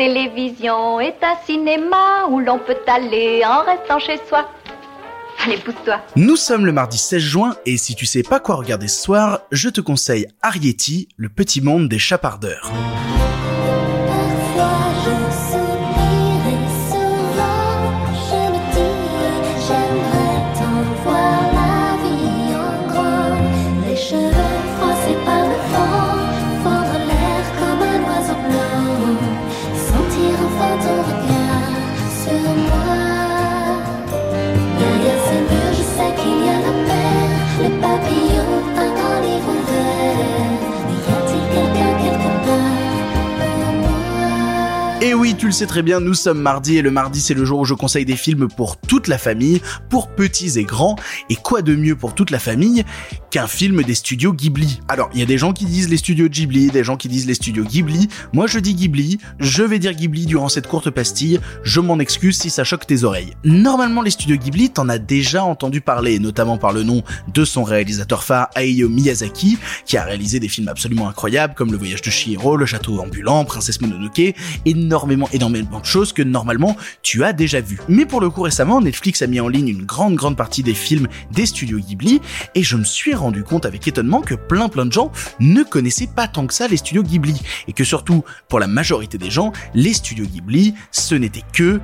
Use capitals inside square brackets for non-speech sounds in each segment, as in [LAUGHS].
télévision est un cinéma où l'on peut aller en restant chez soi. Allez, pousse-toi. Nous sommes le mardi 16 juin et si tu sais pas quoi regarder ce soir, je te conseille Arietti, le petit monde des chapardeurs. Parfois je oui, tu le sais très bien, nous sommes mardi et le mardi c'est le jour où je conseille des films pour toute la famille, pour petits et grands. Et quoi de mieux pour toute la famille qu'un film des studios Ghibli? Alors, il y a des gens qui disent les studios Ghibli, des gens qui disent les studios Ghibli. Moi je dis Ghibli, je vais dire Ghibli durant cette courte pastille, je m'en excuse si ça choque tes oreilles. Normalement les studios Ghibli, t'en as déjà entendu parler, notamment par le nom de son réalisateur phare Hayao Miyazaki, qui a réalisé des films absolument incroyables comme Le Voyage de Chihiro, Le Château ambulant, Princesse Mononoke, énormément, énormément de choses que normalement tu as déjà vues. Mais pour le coup récemment, Netflix a mis en ligne une grande grande partie des films des studios Ghibli et je me suis rendu compte avec étonnement que plein plein de gens ne connaissaient pas tant que ça les studios Ghibli et que surtout pour la majorité des gens, les studios Ghibli, ce n'était que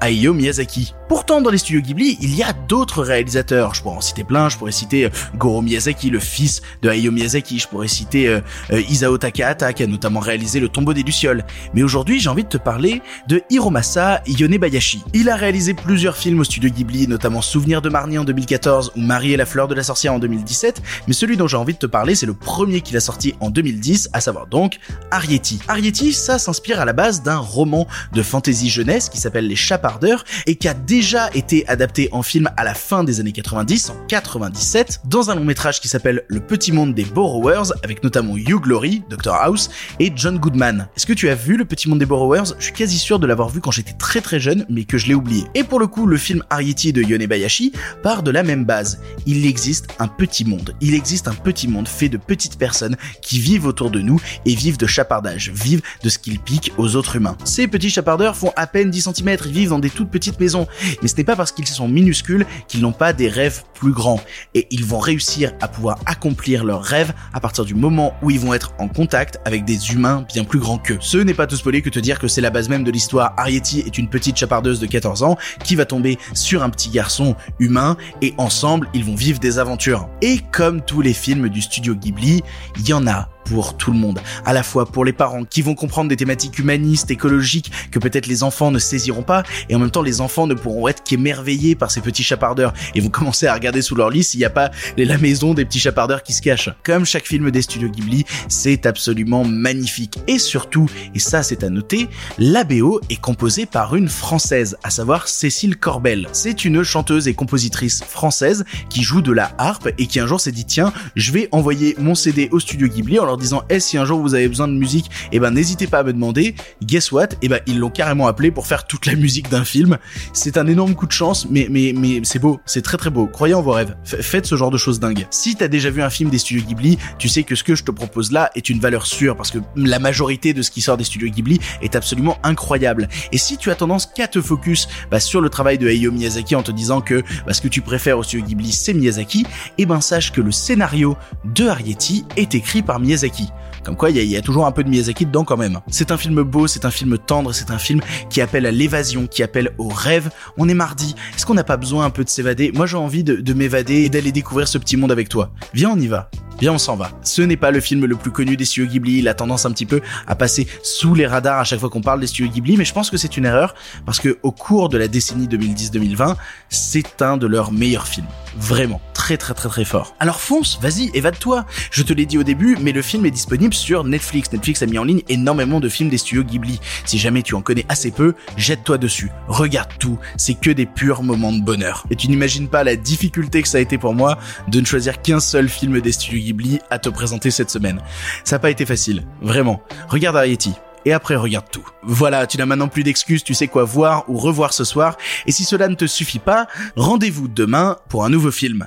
Hayao Miyazaki. Pourtant, dans les studios Ghibli, il y a d'autres réalisateurs. Je pourrais en citer plein. Je pourrais citer euh, Goro Miyazaki, le fils de Hayao Miyazaki. Je pourrais citer euh, euh, Isao Takahata, qui a notamment réalisé Le Tombeau des Lucioles. Mais aujourd'hui, j'ai envie de te parler de Hiromasa Yonebayashi. Il a réalisé plusieurs films au studio Ghibli, notamment Souvenir de Marnie en 2014 ou Marie et la fleur de la sorcière en 2017. Mais celui dont j'ai envie de te parler, c'est le premier qu'il a sorti en 2010, à savoir donc Arrietty. Arrietty, ça s'inspire à la base d'un roman de fantasy jeunesse qui s'appelle Les Chapardeurs et qui a déjà été adapté en film à la fin des années 90, en 97, dans un long métrage qui s'appelle Le Petit Monde des Borrowers, avec notamment Hugh Glory, Dr House, et John Goodman. Est-ce que tu as vu Le Petit Monde des Borrowers? Je suis quasi sûr de l'avoir vu quand j'étais très très jeune, mais que je l'ai oublié. Et pour le coup, le film Arrietty de Yonebayashi part de la même base. Il existe un petit monde. Il existe un petit monde fait de petites personnes qui vivent autour de nous et vivent de chapardage, vivent de ce qu'ils piquent aux autres humains. Ces petits chapardeurs font à peine 10 cm, ils vivent dans des toutes petites maisons, mais ce n'est pas parce qu'ils sont minuscules qu'ils n'ont pas des rêves plus grands. Et ils vont réussir à pouvoir accomplir leurs rêves à partir du moment où ils vont être en contact avec des humains bien plus grands qu'eux. Ce n'est pas tout spoiler que te dire que c'est la base même de l'histoire. Arrietty est une petite chapardeuse de 14 ans qui va tomber sur un petit garçon humain et ensemble ils vont vivre des aventures. Et comme tous les films du studio Ghibli, il y en a pour tout le monde, à la fois pour les parents qui vont comprendre des thématiques humanistes, écologiques que peut-être les enfants ne saisiront pas, et en même temps les enfants ne pourront être qu'émerveillés par ces petits chapardeurs et vont [LAUGHS] commencer à regarder sous leur lit s'il n'y a pas la maison des petits chapardeurs qui se cachent. Comme chaque film des studios Ghibli, c'est absolument magnifique. Et surtout, et ça c'est à noter, la BO est composée par une française, à savoir Cécile Corbel. C'est une chanteuse et compositrice française qui joue de la harpe et qui un jour s'est dit tiens, je vais envoyer mon CD au studio Ghibli en leur disant eh si un jour vous avez besoin de musique, eh ben n'hésitez pas à me demander. Guess what? Eh ben ils l'ont carrément appelé pour faire toute la musique d'un film. C'est un énorme coup de chance, mais mais mais c'est beau, c'est très très beau. Croyez en vos rêves. Faites ce genre de choses dingues. Si t'as déjà vu un film des studios Ghibli, tu sais que ce que je te propose là est une valeur sûre parce que la majorité de ce qui sort des studios Ghibli est absolument incroyable. Et si tu as tendance qu'à te focus bah, sur le travail de Hayao Miyazaki en te disant que bah, ce que tu préfères au studio Ghibli c'est Miyazaki, eh ben sache que le scénario de Arrietty est écrit par Miyazaki. Comme quoi, il y, a- toujours un peu de Miyazaki dedans quand même. C'est un film beau, c'est un film tendre, c'est un film qui appelle à l'évasion, qui appelle au rêve. On est mardi. Est-ce qu'on n'a pas besoin un peu de s'évader? Moi, j'ai envie de, de m'évader et d'aller découvrir ce petit monde avec toi. Viens, on y va. Viens, on s'en va. Ce n'est pas le film le plus connu des studios Ghibli. Il a tendance un petit peu à passer sous les radars à chaque fois qu'on parle des studios Ghibli, mais je pense que c'est une erreur parce que au cours de la décennie 2010-2020, c'est un de leurs meilleurs films. Vraiment. Très très très fort. Alors fonce, vas-y, évade-toi. Je te l'ai dit au début, mais le film est disponible sur Netflix. Netflix a mis en ligne énormément de films des studios Ghibli. Si jamais tu en connais assez peu, jette-toi dessus. Regarde tout. C'est que des purs moments de bonheur. Et tu n'imagines pas la difficulté que ça a été pour moi de ne choisir qu'un seul film des studios Ghibli à te présenter cette semaine. Ça n'a pas été facile. Vraiment. Regarde Arrietty et après regarde tout. Voilà, tu n'as maintenant plus d'excuses, tu sais quoi voir ou revoir ce soir, et si cela ne te suffit pas, rendez-vous demain pour un nouveau film.